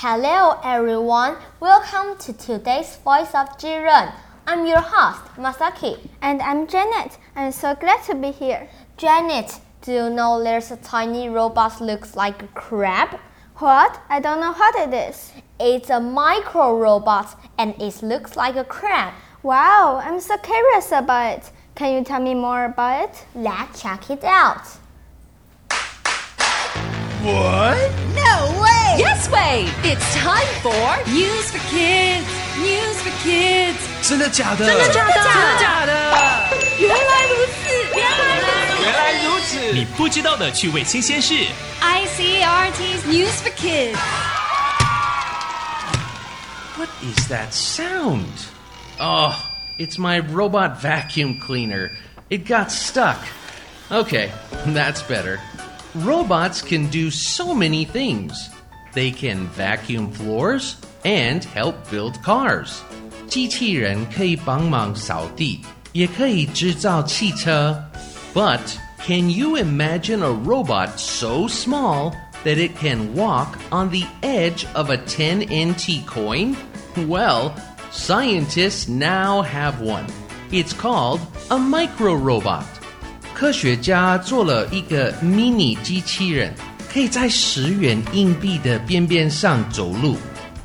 Hello everyone, welcome to today's Voice of Jiren. I'm your host, Masaki. And I'm Janet. I'm so glad to be here. Janet, do you know there's a tiny robot looks like a crab? What? I don't know what it is. It's a micro robot and it looks like a crab. Wow, I'm so curious about it. Can you tell me more about it? Let's check it out. What? No way! Yes way! It's time for News for Kids. News for Kids. 真的假的？真的假的？真的假的？原来如此，原来原来如此！你不知道的趣味新鲜事。 ICRT's News for Kids. What is that sound? Oh, it's my robot vacuum cleaner. It got stuck. Okay, that's better. Robots can do so many things. They can vacuum floors and help build cars. 机器人可以帮忙扫地，也可以制造汽车。But can you imagine a robot so small that it can walk on the edge of a 10 NT coin? Well, scientists now have one. It's called a micro robot. 科学家做了一个迷你机器人， 可以在十元硬币的边边上走路。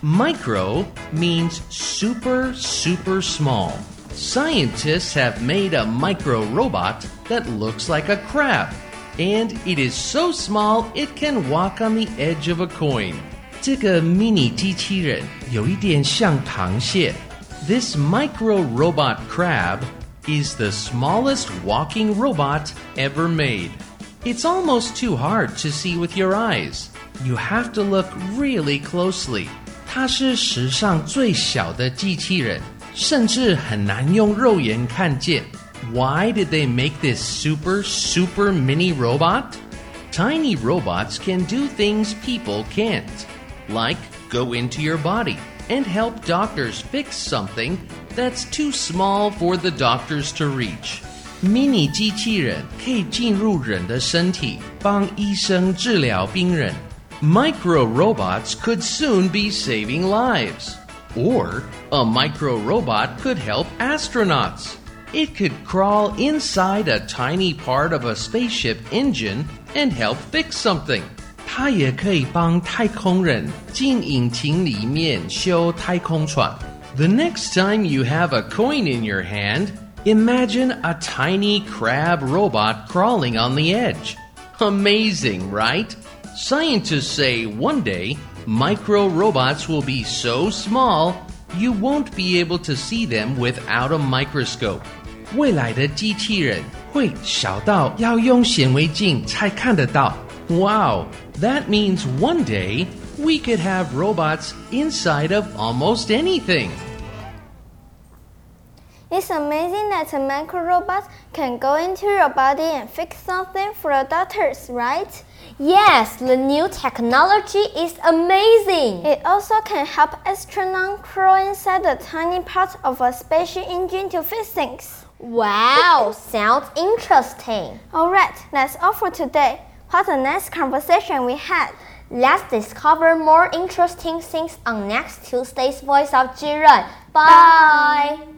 Micro means super, super small. Scientists have made a micro robot that looks like a crab, and it is so small it can walk on the edge of a coin. 这个迷你机器人有一点像螃蟹。This micro robot crab is the smallest walking robot ever made. It's almost too hard to see with your eyes. You have to look really closely. 它是史上最小的机器人，甚至很难用肉眼看见。Why did they make this super, super mini robot? Tiny robots can do things people can't, like go into your body and help doctors fix something that's too small for the doctors to reach. 迷你机器人可以进入人的身体，帮医生治疗病人。Micro robots could soon be saving lives. Or a micro robot could help astronauts. It could crawl inside a tiny part of a spaceship engine and help fix something. 它也可以帮太空人进引擎里面修太空船。The next time you have a coin in your hand, imagine a tiny crab robot crawling on the edge. Amazing, right? Scientists say one day micro robots will be so small you won't be able to see them without a microscope. 未来的机器人会小到要用显微镜才看得到。Wow, that means one day we could have robots inside of almost anything. It's amazing that a micro robot can go into your body and fix something for the doctors, right? Yes, the new technology is amazing. It also can help astronauts crawl inside the tiny part of a spaceship engine to fix things. Wow, sounds interesting. Alright, that's all for today. What a nice conversation we had. Let's discover more interesting things on next Tuesday's Voice of Jiren. Bye.